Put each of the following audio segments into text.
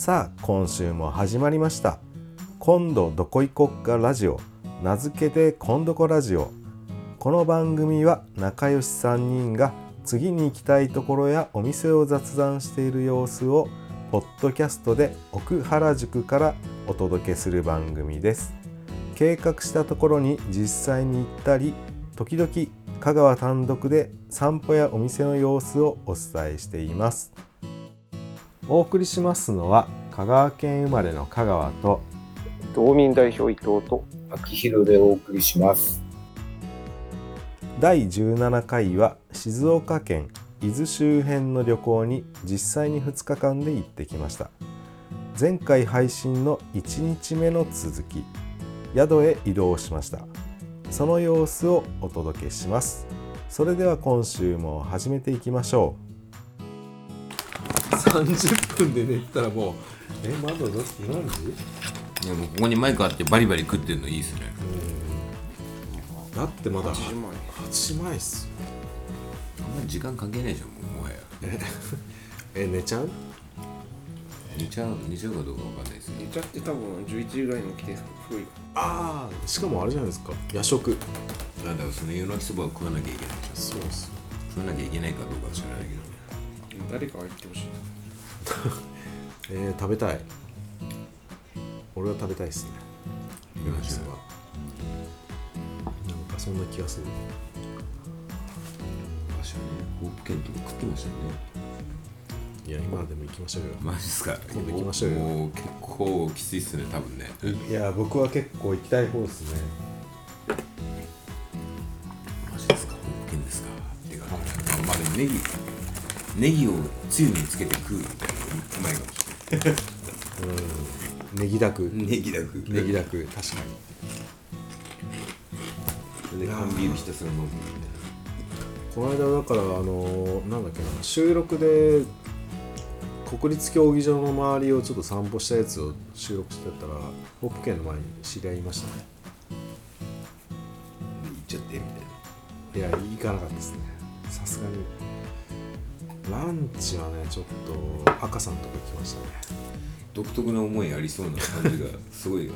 さあ今週も始まりました。今度どこ行こっかラジオ。名付けて今度こラジオ。この番組は仲良し3人が次に行きたいところやお店を雑談している様子をポッドキャストで奥原宿からお届けする番組です。計画したところに実際に行ったり時々香川単独で散歩やお店の様子をお伝えしています。お送りしますのは香川県生まれの香川と道民代表伊藤と秋広でお送りします。第17回は静岡県伊豆周辺の旅行に実際に2日間で行ってきました。前回配信の1日目の続き宿へ移動しました。その様子をお届けします。それでは今週も始めていきましょう。30分で寝たらもうえまだ何時？いやもうここにマイクあってバリバリ食ってるのいいっすね。だってまだ8時前。8時前っすよ。あんまり時間関係ないじゃんもうもはや。え 寝ちゃう？寝ちゃう寝ちゃうかどうかわかんないですね寝ちゃって多分11時ぐらいに起きて古い。ああしかもあれじゃないですか。夜食。あだからその夜泣きそばを食わなきゃいけないじゃんそうです。食わなきゃいけないかどうかは知らないけど。ね誰かが言ってほしい えー、食べたい。俺は食べたいっすね。夜泣きそばなんかそんな気がする。昔はねホープ食ってましたよね。いや今でも行きましょうよマジっすか。今度行きましょうよ。もう結構きついっすね多分ね。いや僕は結構行きたい方ですね。マジですか。ホープケンですか。っていうかまあでもネギネギをつゆにつけて食うみたいなうまいかもしれないネギだく。ネギだく。ネギだく。確かに。で缶ビールひたすら飲むみこの間だからあのなんだっけな。収録で国立競技場の周りをちょっと散歩したやつを収録してたらホップ県の前に知り合いましたね。たいな行っちゃってみたいな。いや行かなかったですね。さすがにランチはねちょっと赤さんとこ行きましたね。独特な思いありそうな感じがすごい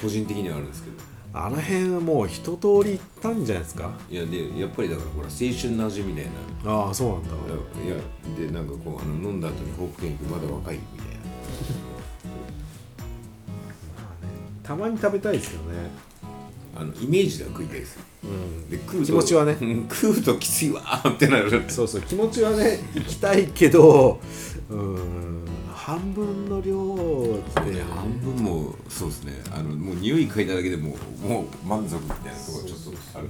個人的にはあるんですけど。あの辺はもう一通り行ったんじゃないですか？いやでやっぱりだからほら青春の味みたいな。ああそうなんだ。いやでなんかこうあの飲んだ後にホープケーキまだ若いみたいな。たまに食べたいですけどねあのイメージでは食いたいですようんで食うと気持ちはね。うん食うときついわーってなる。そうそう気持ちはね行きたいけどうん半分の量って。ね半分もそうですね。あのもう匂い嗅いだだけでもうもう満足みたいなところちょっとある。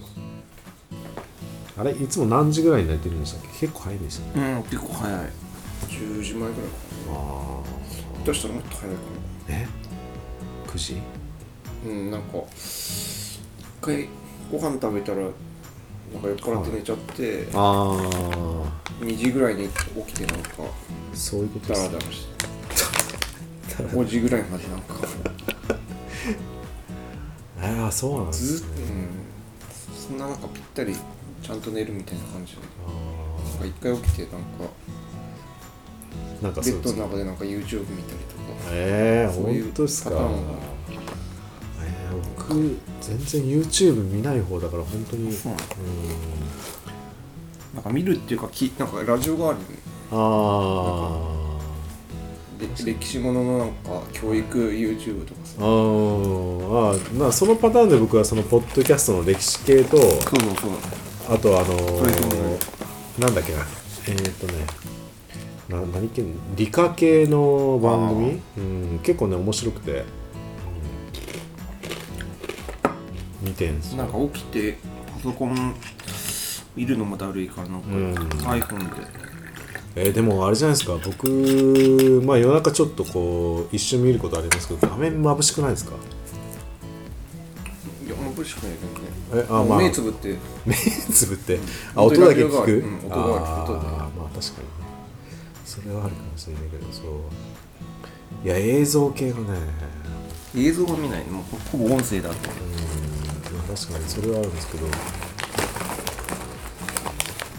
あれいつも何時ぐらいに寝てるんでしたっけ？結構早いんでしたね。うん結構早い。10時前ぐらいかあな出したらもっと早いかあえ？9時？なうんなんか一回ご飯食べたらなんか酔っ払って寝ちゃってあ2時ぐらいに起きてなんかあそういうことですダラダラして5時ぐらいまでなんか。ああそうなんですね。うん、そんななんかぴったりちゃんと寝るみたいな感じで。なんか一回起きてなんかなんかベッドの中でなんか YouTube 見たりとか。ええそういうすか。パターンがえー、僕全然 YouTube 見ない方だから本当に。そうなんなんか見るっていうかきなんかラジオ代わりにあで歴史もののなんか教育 YouTube とかさ。ーあー。あー。まあそのパターンで僕はそのポッドキャストの歴史系とあとあのーなんだっけな。えっ、ー、とね。な何系理科系の番組、うん、結構ね面白くて、見てんすよ。なんか起きてパソコン見るのもだるいからな。んかうん。iPhone で。えーでもあれじゃないですか。僕まあ夜中ちょっとこう一瞬見ることありますけど画面眩しくないですか？いや眩しくないけどねえあまあ。目つぶって。目つぶって？あ音音だけ聞く、うん音があ音でーまあ確かに。ねそれはあるかもしれないけどそう。いや映像系がね。映像が見ない。もうほほぼ音声だとう。んまあ確かにそれはあるんですけど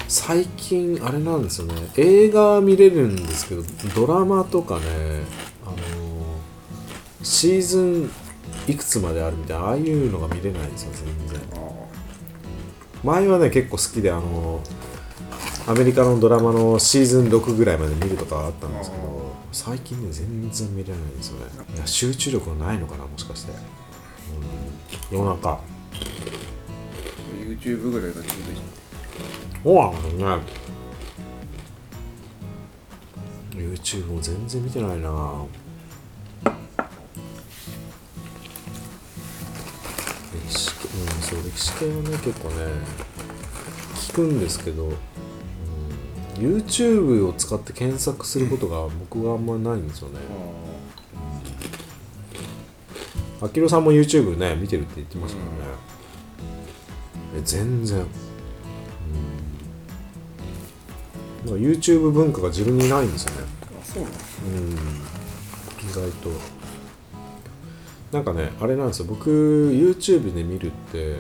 最近あれなんですよね。映画見れるんですけどドラマとかねあのシーズンいくつまであるみたいなああいうのが見れないんですよ全然。前はね結構好きであのアメリカのドラマのシーズン6ぐらいまで見るとかあったんですけど最近ね全然見れないんですよね。いや集中力がないのかなもしかして、うん、夜中。YouTube ぐらいがちょうどいい。そうなんね。YouTube も全然見てないな。歴史系うんそう歴史系はね結構ね聞くんですけど、うん、YouTube を使って検索することが僕はあんまりないんですよね。あきろさんも YouTube ね見てるって言ってましたもんね、え全然。なんか YouTube 文化が自分にないんですよね。あそうなのうん。意外と。なんかねあれなんですよ。僕 YouTube で見るって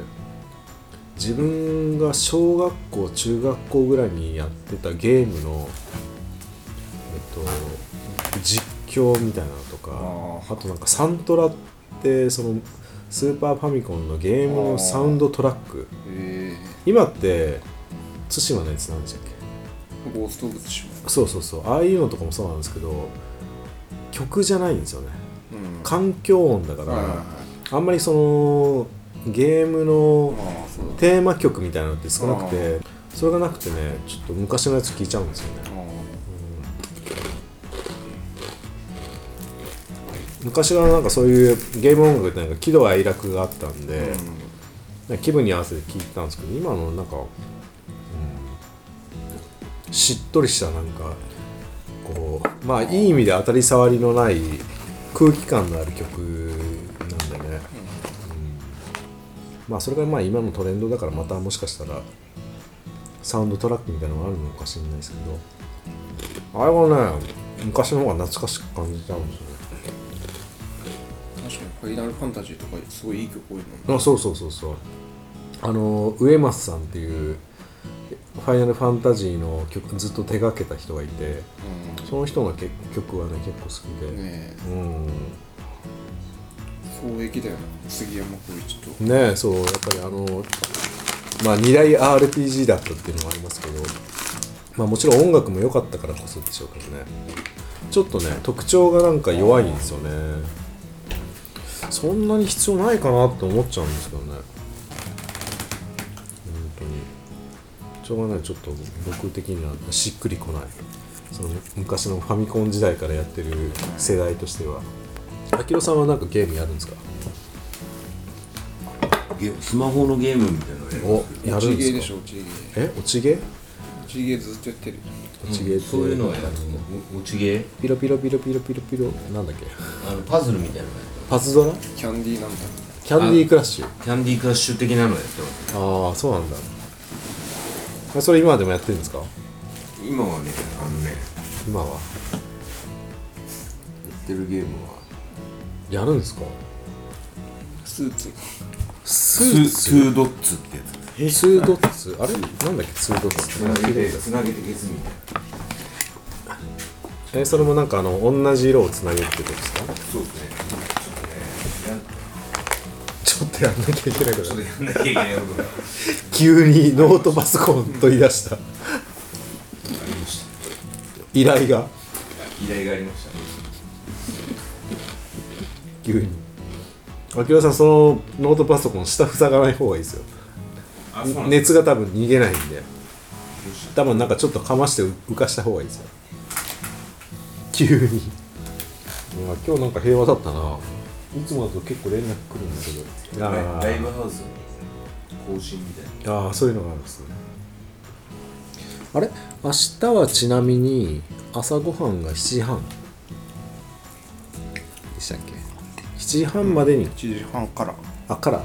自分が小学校中学校ぐらいにやってたゲームのえっと実況みたいなのとかああとなんかサントラってそのスーパーファミコンのゲームのサウンドトラック。え今って対馬のやつなんでしたっけ？えゴースト・オブ・ツシマそうそうそう。ああいうのとかもそうなんですけど曲じゃないんですよね。うん。環境音だから、あんまりそのゲームのテーマ曲みたいなのって少なくてそれがなくてねちょっと昔のやつ聞いちゃうんですよね昔はなんかそういうゲーム音楽ってなんか喜怒哀楽があったんあで、うん。気分に合わせて聴いてたんですけど今のなんか、うんしっとりしたなんかこうまあいい意味で当たり障りのない空気感のある曲なんでね、うん。まあそれがまあ今のトレンドだからまたもしかしたらサウンドトラックみたいなのがあるのかもしれないですけどあれはね昔の方が懐かしく感じちゃうんですよねファイナルファンタジーとかすごいいい曲多いもんね。あそうそうそうそう。あの上松さんっていうファイナルファンタジーの曲ずっと手掛けた人がいてその人のけ曲はね結構好きで、うんねうん。え双璧だよな杉山浩一と。ねえそうやっぱりあのまあ二大 RPG だったっていうのもありますけどまあもちろん音楽も良かったからこそでしょうけどね。ちょっとね特徴がなんか弱いんですよねそんなに必要ないかなって思っちゃうんですけどね。本当に。しょうがない。ちょっと僕的にはしっくりこない。その昔のファミコン時代からやってる世代としては。あきろさんはなんかゲームやるんですか？ゲスマホのゲームみたいなのやるおやるんでか？ですしょ落ちゲーえ？落ちゲー落ちゲーずっとやってる。落ちゲーってそういうのはやる。お落ちゲーピロピロピロピロピロピロ。なんだっけ？あのパズルみたいなのやパズドラ？キャンディーなんだ。キャンディークラッシュ？キャンディークラッシュ的なのやってます。ああそうなんだ。えそれ今でもやってるんですか？今はねあのね今は？やってるゲームは。やるんですか？スーツ。スツ？ーツードッツってやつ。ツードッツ？あれ？なんだっけ？ツードッツつなげてつなげて消すみたいな。えそれもなんかあの同じ色をつなげるってことですか？そうですねとやんなきゃいけないからちょっとやんなきゃいけないことがあ急にノートパソコン取り出した。りました。依頼が。依頼がありました急に。あきらさんそのノートパソコン下塞がない方がいいですよ。あそうなんです熱が多分逃げないんで。多分なんかちょっとかまして浮かした方がいいですよ。急に。今日なんか平和だったないつもだと結構連絡来るんだけど。あー。ライブハウスの更新みたいな。あーそういうのがあるんですね。あれ？明日はちなみに朝ごはんが7時半。でしたっけ？7時半までに、1時半から。あから。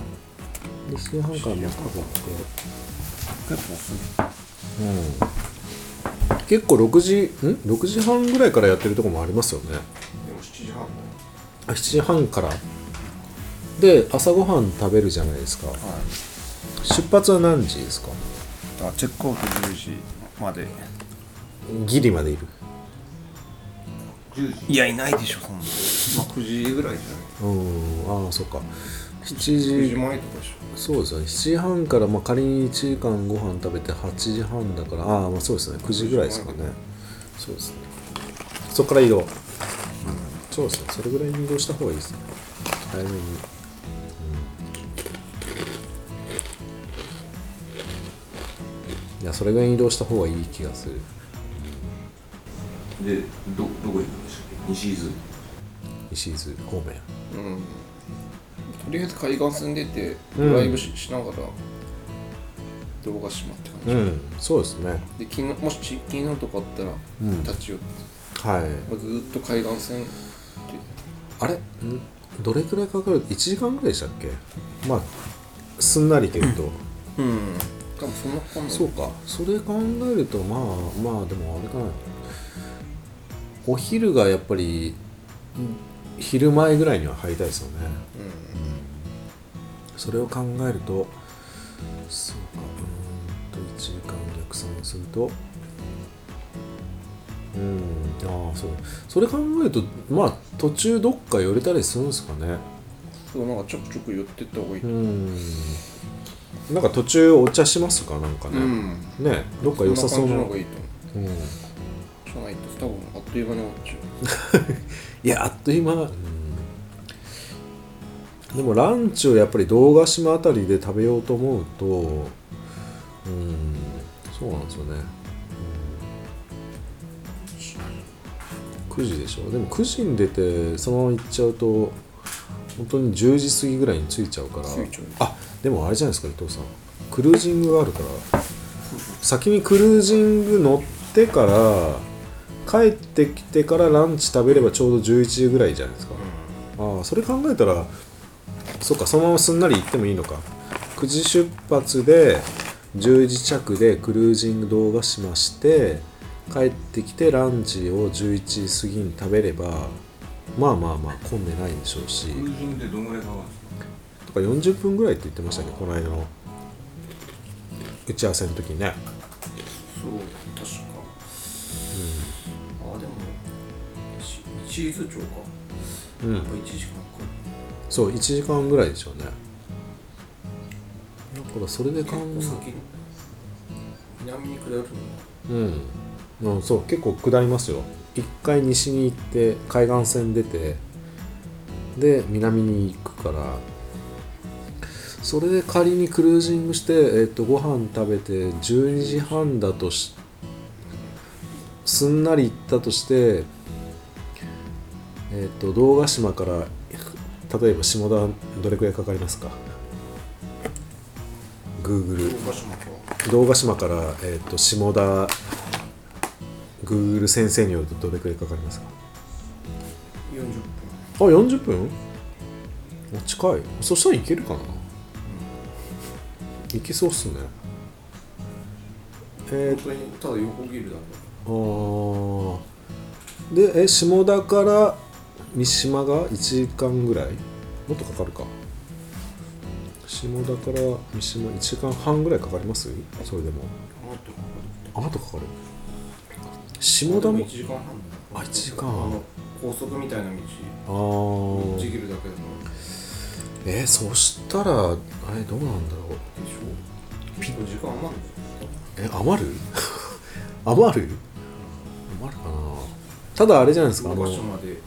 で7時半からも結構すうん。結構6時ん？6時半ぐらいからやってるとこもありますよね。7 7時半から。で朝ごはん食べるじゃないですか。はい。出発は何時ですか？あチェックアウト10時まで。ギリまでいる。10時。いやいないでしょそんな。まあ9時ぐらいじゃうん。ああそっか。7 9時。時前とかでしそうですよね。7時半から、まあ、仮に1時間ご飯食べて8時半だから。ああまあそうですね。9時ぐらいですかね。そうですね。そこから移動、そうですね。それぐらいに移動した方がいいですね。早めに、うん、いやそれぐらいに移動した方がいい気がする。でどどこ行くんでしたっけ？西伊豆？石伊豆方面。ょうん。とりあえず海岸線出てうん。ドライブし,、ながら動画しまって感じ、うん。そうですね。で気のもし気になるとこあったらうん。立ち寄って、はい。まあずーっと海岸線であれ？ん？どれくらいかかる？1時間ぐらいでしたっけ？まあすんなり行けると、うん。多分そんなかんな。いそうか。それ考えるとまあまあでもあれかな。お昼がやっぱり昼前ぐらいには入りたいですよね。それを考えるとそうか。うーんと1時間逆算するとうん。ああそう。それ考えるとまあ途中どっか寄れたりするんですかね。そうなんかちょくちょく寄ってった方がいい、うん。なんか途中お茶しますかなんかね、うん。ねどっか良さそうな。そんな感じの方がいいと思う。うん。じゃないと多分あっという間に終わっちゃう。いやあっという間、でもランチをやっぱり堂ヶ島あたりで食べようと思うとうん。そうなんですよね、9時でしょ。でも9時に出てそのまま行っちゃうと本当に10時過ぎぐらいに着いちゃうから。あでもあれじゃないですか伊藤さん。クルージングがあるから。先にクルージング乗ってから帰ってきてからランチ食べればちょうど11時ぐらいじゃないですか、ああそれ考えたらそっかそのまますんなり行ってもいいのか。9時出発で10時着でクルージング動画しまして帰ってきてランチを11時過ぎに食べればまあまあまあ混んでないでしょうし。どんぐらいかかるんですかとか40分ぐらいって言ってましたねこの間の打ち合わせの時にね。そう確か。あでもしチーズ町かうん。やっぱ1時間か。かそう1時間ぐらいでしょうね。だからそれで考え先南に下るの。うん、うん、そう結構下りますよ。一回西に行って海岸線出てで南に行くから。それで仮にクルージングして、えー、とご飯食べて12時半だとしすんなり行ったとしてえっ、と堂ヶ島から例えば下田どれくらいかかりますか？Google 堂ヶ島か。ら、えー、と下田 Google 先生によるとどれくらいかかりますか？40分。あ40分？あ近い。そしたらいけるかな、いけそうっすね。え本当にただ横切るだー、あー。でえ下田から三島が1時間ぐらい？もっとかかるか。下田から三島1時間半ぐらいかかります？それでも。けもっとかかあもっとかかる下田も？1時間半だあ1時間高速みたいな道ああちぎるだけだからえー、そしたらあれどうなんだろう。でしょ。結構時間余るえ余る？余る？余るかな。ただあれじゃないですかあの、うん、場所まで。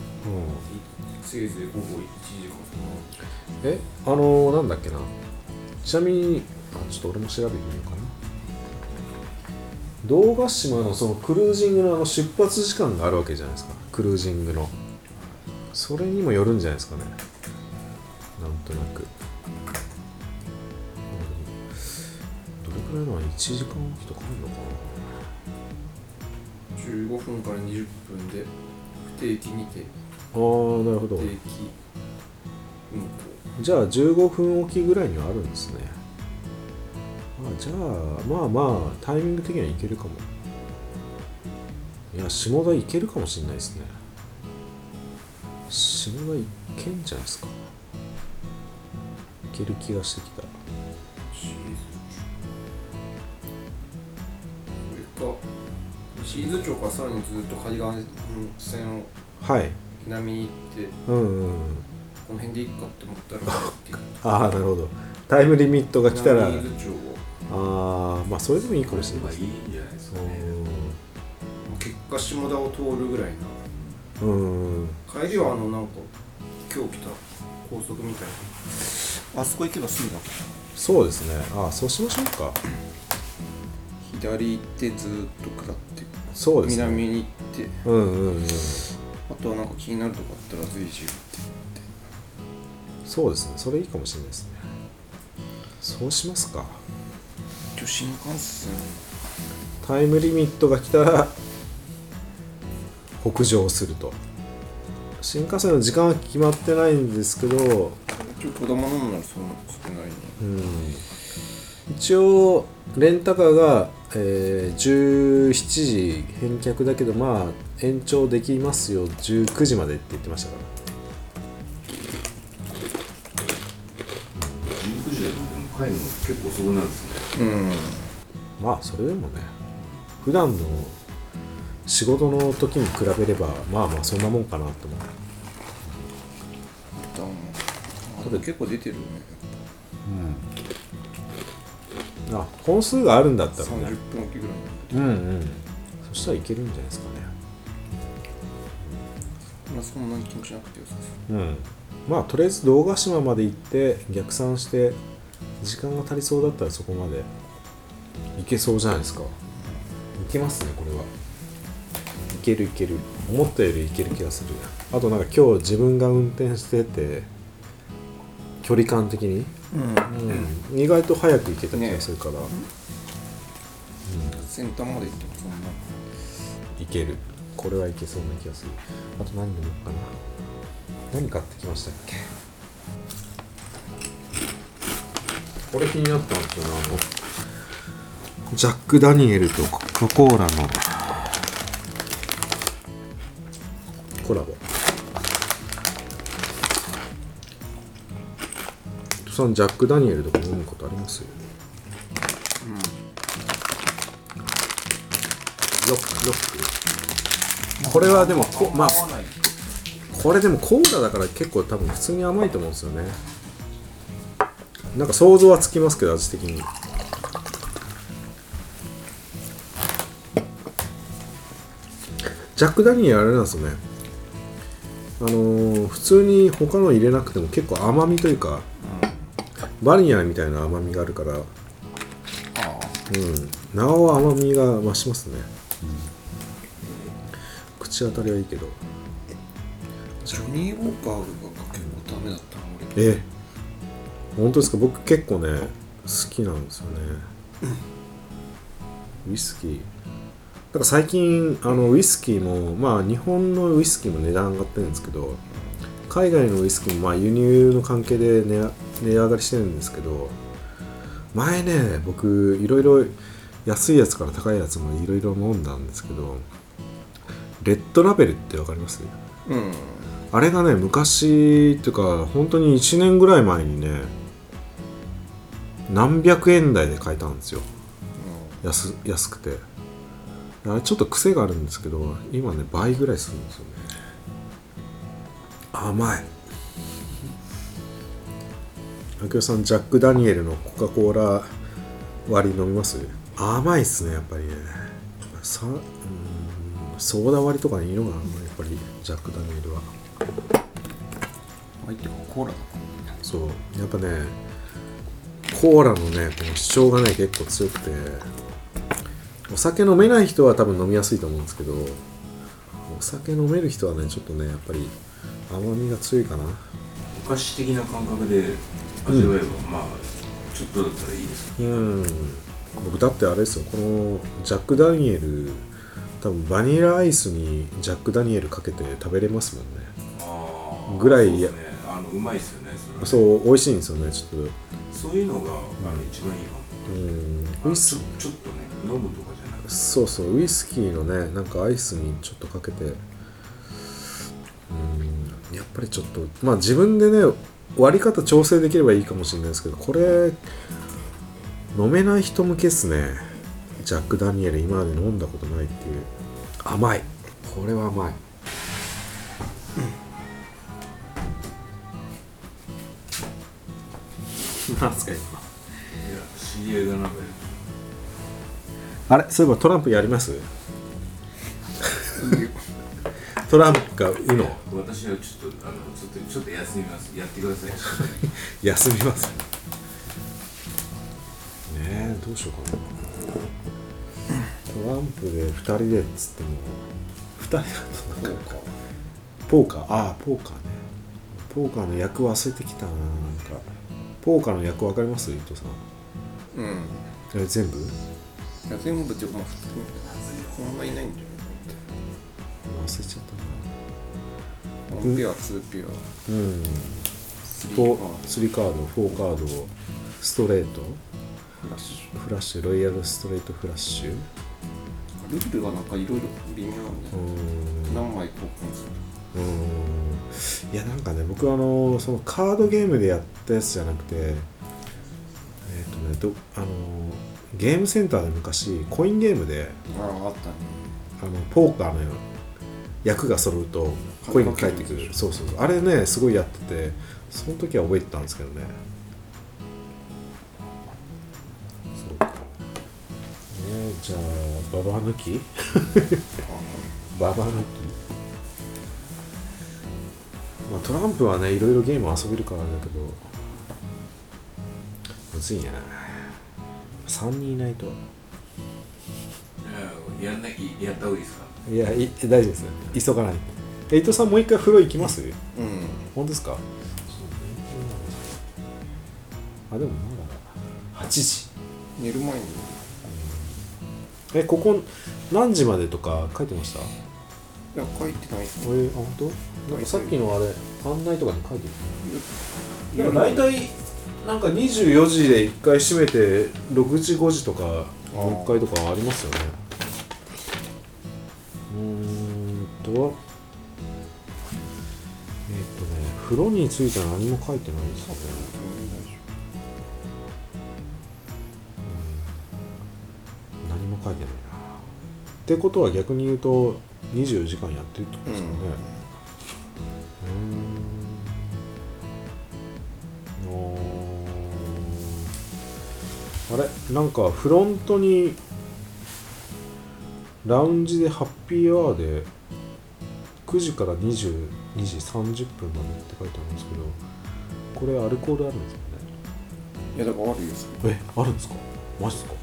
せいぜい午後1時間。えあのなんだっけな。ちなみにあちょっと俺も調べてみようかな堂ヶ島のそのクルージングのあの出発時間があるわけじゃないですか。クルージングの。それにもよるんじゃないですかね。なんとなく。うんどれくらいなの1時間おきとかあるのかな。15分から20分で不定期にて。あーなるほど。定期運行。じゃあ15分おきぐらいにはあるんですねあじゃあまあまあタイミング的にはいけるかも。いや下田いけるかもしれないですね。下田いけんじゃないですか。いける気がしてきた。シーズ町からさらにずっと海岸線をはい。南に行ってうんうんうん。この辺でいいかって思ったら ああなるほど。タイムリミットが来たら伊豆町をあーまあそれでもいいかもしれない。まあいいん。じゃないですかね結果下田を通るぐらいな。うん。うん。帰りはあのなんか今日来た高速みたいな。あそこ行けばすぐだそうですね。ああそうしましょうか。左行ってずーっと下ってそうですね。南に行って。うんうんうん。あとはなんか気になるとこあったら随時言って。そうですね。それいいかもしれないですね。そうしますか新幹線。タイムリミットが来たら北上すると。新幹線の時間は決まってないんですけど、今日子供飲むならそんな少ないにうん、一応レンタカーが、えー17時返却だけどまあ延長できますよ。19時までって言ってましたから。19時でも帰るの結構遅くなるんですねうん。まあそれでもね普段の仕事の時に比べればまあまあそんなもんかなと思う。あと結構出てるよねあ本数があるんだったら30ね分おきぐらい。うんうん。そしたらいけるんじゃないですかね。まあそんなに気にしなくてよさう。ん。まあとりあえず堂ヶ島まで行って逆算して時間が足りそうだったらそこまで。行けそうじゃないですか。行けますねこれは。いけるいける。思ったよりいける気がする。あとなんか今日自分が運転してて距離感的に、うん、意外と早く行けた気がするから、先端まで行ってもそんないける。これはいけそうな気がする。あと何飲もうかな。何買ってきましたっけ？これ気になったんですよねあのジャック・ダニエルとコカ・コーラの。コラボ。さんジャック・ダニエルとか飲むことあります？ロックロック。これはでもこまあこれでもコーラだから結構多分普通に甘いと思うんですよねなんか想像はつきますけど味的に。ジャック・ダニエルあれなんですよね。あのー普通に他の入れなくても結構甘みというか、バニラみたいな甘みがあるからあうん、なお甘みが増しますね、口当たりはいいけど。ジョニー・ウォーカーが結構ダメだったな俺。え本当ですか？僕結構ね好きなんですよね。ウイスキー。だから最近あのウイスキーもまあ日本のウイスキーも値段上がってるんですけど海外のウイスキーもまあ輸入の関係で値値上がりしてるんですけど前ね僕いろいろ安いやつから高いやつもいろいろ飲んだんですけどレッドラベルってわかります？うん。あれがね昔っていうか本当に1年ぐらい前にね何百円台で買えたんですよ。安安くて。あれちょっと癖があるんですけど今ね倍ぐらいするんですよね。甘い。明夫さんジャック・ダニエルのコカ・コーラ割り飲みます？甘いっすねやっぱりね。さうんソーダ割りとかいいのかなやっぱりジャック・ダニエルは。相手がコーラだそう。やっぱねコーラのねこの主張がね結構強くてお酒飲めない人は多分飲みやすいと思うんですけどお酒飲める人はねちょっとねやっぱり甘みが強いかな。お菓子的な感覚で味わえば、まあちょっとだったらいいですうん。僕だってあれですよこのジャック・ダニエル多分バニラアイスにジャック・ダニエルかけて食べれますもんね。ぐらいね。あのうまいですよね。そう美味しいんですよねちょっとそういうのが、一番いいかも。うん。ウイスちょちょっとね飲むとかじゃなくて。そうそうウイスキーのねなんかアイスにちょっとかけてうんやっぱりちょっとまあ自分でね割り方調整できればいいかもしれないですけどこれ飲めない人向けっすね。ジャック・ダニエル今まで飲んだことないっていう。甘い。これは甘いなんですか今。いや知り合いがなあれそういえばトランプやります？トランプか UNO 私はちょっとあのちょっとちょっと休みます。やってください。休みます。ねえどうしようかな。トランプで2人でっつっても。2人だとなんかポーカー。ああポーカーね。ポーカーの役忘れてきたななんかポーカーの役わかります？伊藤さん。うん。え全部？いや全部っていうかまあ普通にこんないないんじ忘れちゃっゃない1ペア2ペア。うん。3フォペアー3カード4カードストレート。フラッシフラッシュ。ロイヤルストレートフラッシュ。ュルールがなんかいろいろ微妙なんうでん。何枚交換するうーん。いやなんかね僕はあのそのカードゲームでやったやつじゃなくてえっ、とねどあのゲームセンターで昔コインゲームであああったね。あのポーカーの役が揃うとコインが返ってくる。そうそうあれねすごいやっててその時は覚えてたんですけどね。そうか。ねじゃあババ抜き？ババ抜き？まあトランプはねいろいろゲーム遊べるからだけどむずいな3人いないと。ややんなきやった方がいいですか？いやい大丈夫です。急がない。え伊藤さんもう一回風呂行きます？うん。本当ですか？あでもまだ8時。寝る前に。えここ何時までとか書いてました？いや書いてない。っすえねあ本当？なんかさっきのあれ案内とかに書いてるいや大体なんか24時で1回閉めて6時5時とかもう1回とかありますよね。うーんとえっ、とね風呂については何も書いてないですよね何も書いてないな。ってことは逆に言うと24時間やってるってことですかね。うーん。おー。あれ？なんかフロントにラウンジでハッピーアワーで9時から22時30分までって書いてあるんですけどこれアルコールあるんですかね？いやだからあるよえあるんですか？マジですか？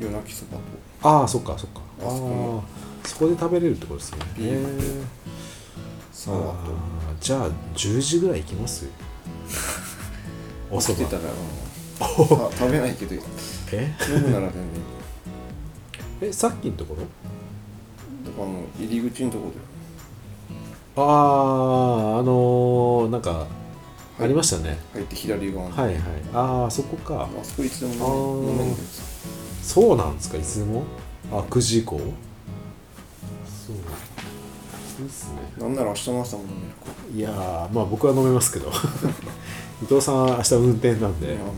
夜泣きそばと。ああそっかそっか。ああそこで食べれるってことですね。ビー。ルとへえサワーとあーじゃあ10時ぐらい行きます？おそば起きてたらうん。た食べないけどえ？飲むなら全然 えさっきのところ？だかの入り口のとこであああのー、なんかはい。ありましたね。入って左側にはいはい。ああそこか。あそこいつでも飲め飲めんですそうなんですか？いつでも？あ9時以降？そう。いいっすね。なんなら明日の朝も飲めるかいやーまあ僕は飲めますけど。伊藤さんは明日運転なんで。いやもう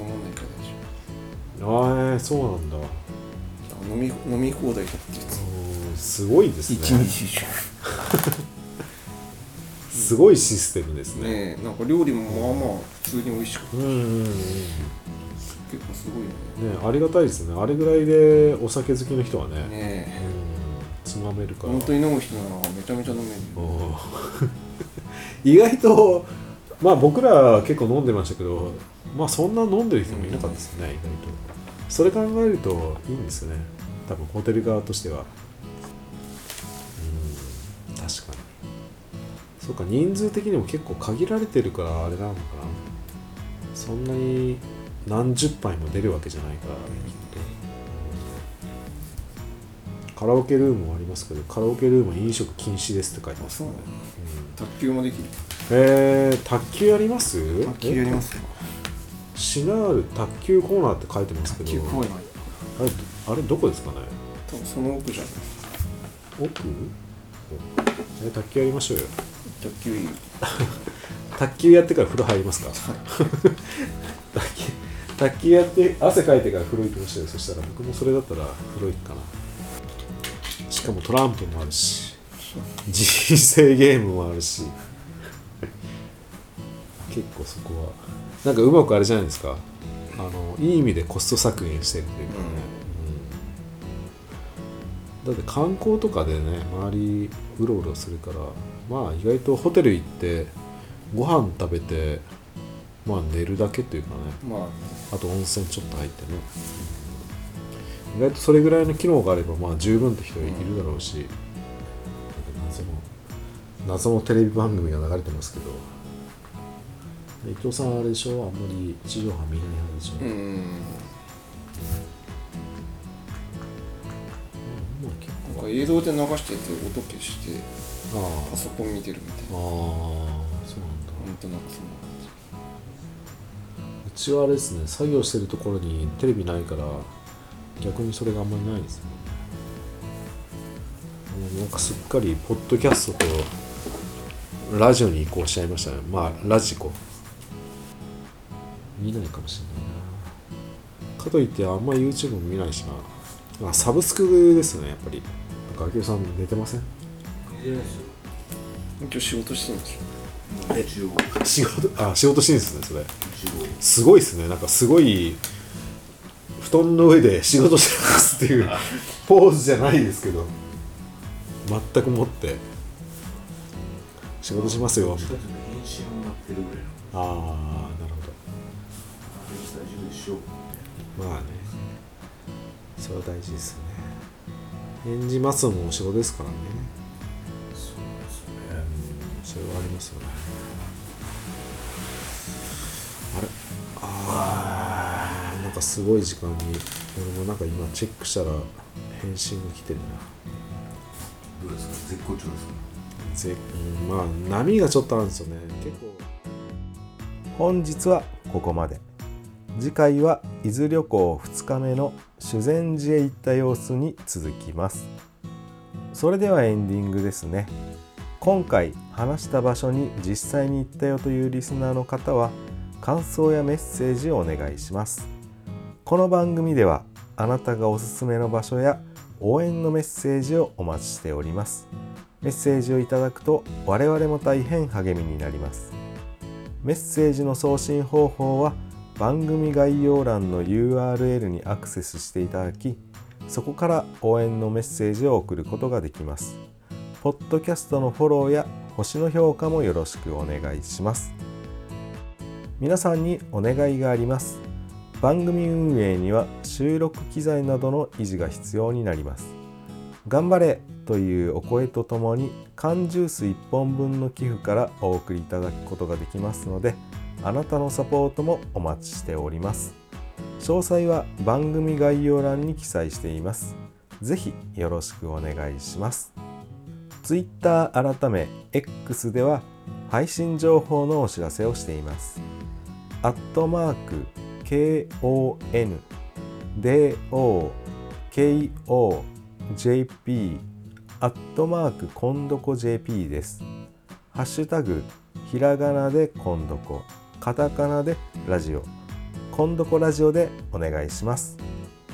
飲まないから大丈ああそうなんだ。夫あ飲み飲み放題だってやつうんすごいですね。日中。すごいシステムですね。ねえなんか料理もまあまあ普通に美味しく。てうんうんうん。ね結構すごいよね。ありがたいですね。あれぐらいでお酒好きの人はね。ねうんつまめるから。え本当に飲む人ならめちゃめちゃ飲める 意外とまあ僕らは結構飲んでましたけどまあそんな飲んでる人もいなかったですね、意外と。それ考えるといいんですよね。多分ホテル側としては。うん確かに。そうか人数的にも結構限られてるからあれなのかな。そんなに何十杯も出るわけじゃないからきカラオケルームもありますけどカラオケルームは飲食禁止ですって書いてますね。そうなの卓球もできる？えー、卓球やります？卓球やりますシナール卓球コーナーって書いてますけど。あれあれどこですかね？多分その奥じゃない。奥？え卓球やりましょうよ。卓球いい 卓球やってから風呂入りますか？卓球やって汗かいてから風呂行きましょうよ。そしたら僕もそれだったら風呂行くかなしかもトランプもあるし人生ゲームもあるし。結構そこは。なんかうまくあれじゃないですか。あのいい意味でコスト削減してるというかね、うん。だって観光とかでね周りうろうろするからまあ意外とホテル行ってご飯食べてまあ寝るだけっていうかね。まあ。あと温泉ちょっと入ってね意外とそれぐらいの機能があればまあ十分って人いるだろうし、謎の謎のテレビ番組が流れてますけど。伊藤さんあれでしょ？あんまり地上波見ない派でしょ、うん。なんか映像で流してて音消してあパソコン見てるみたいあああなそうなんだ。なんとなくそんなうちはあれですね作業してるところにテレビないから逆にそれがあんまりないですねなんかすっかりポッドキャストとラジオに移行しちゃいましたね。まあラジコ。見ないかもしれないな。かといってあんまり YouTube も見ないしな。あサブスクですねやっぱり。なんかさん寝てません？今日仕事してるんですよ。一応。仕事あ仕事してるんですねそれ。すごいですね。なんかすごい布団の上で仕事してますっていう ポーズじゃないですけど全くもって仕事しますよみたいな。ああなるほど。まあねそれは大事ですよね。返事待つのもお仕事ですからね。それはありますよねかすごい時間に。俺もなんか今チェックしたら返信が来てるな。どうですか？絶好調ですかぜうん。まあ波がちょっとあるんですよね。結構。本日はここまで。次回は伊豆旅行2日目の修善寺へ行った様子に続きます。それではエンディングですね。今回話した場所に実際に行ったよというリスナーの方は感想やメッセージをお願いします。この番組ではあなたがおすすめの場所や応援のメッセージをお待ちしております。メッセージをいただくと我々も大変励みになります。メッセージの送信方法は番組概要欄の URL にアクセスしていただきそこから応援のメッセージを送ることができます。ポッドキャストのフォローや星の評価もよろしくお願いします。皆さんにお願いがあります。番組運営には収録機材などの維持が必要になります。頑張れというお声とともに缶ジュース1本分の寄付からお送りいただくことができますのであなたのサポートもお待ちしております。詳細は番組概要欄に記載しています。ぜひよろしくお願いします。Twitter 改め X では配信情報のお知らせをしています。アットマーク KON DO KOJP アットマークコンドコ JP です。ハッシュタグひらがなでコンドコ、カタカナでラジオ、コンドコラジオでお願いします。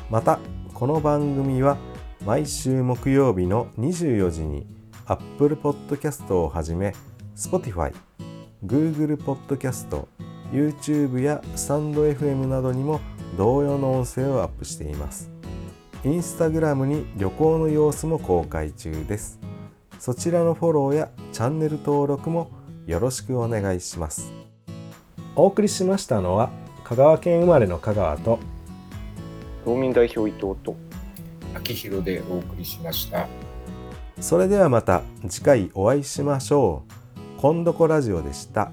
また、この番組は毎週木曜日の24時に Apple Podcast をはじめ Spotify、Google Podcast、YouTube やスタンド FM などにも同様の音声をアップしています。インスタグラムに旅行の様子も公開中です。そちらのフォローやチャンネル登録もよろしくお願いします。お送りしましたのは香川県生まれの香川と道民代表伊藤と秋広でお送りしました。それではまた次回お会いしましょう。今度こラジオでした。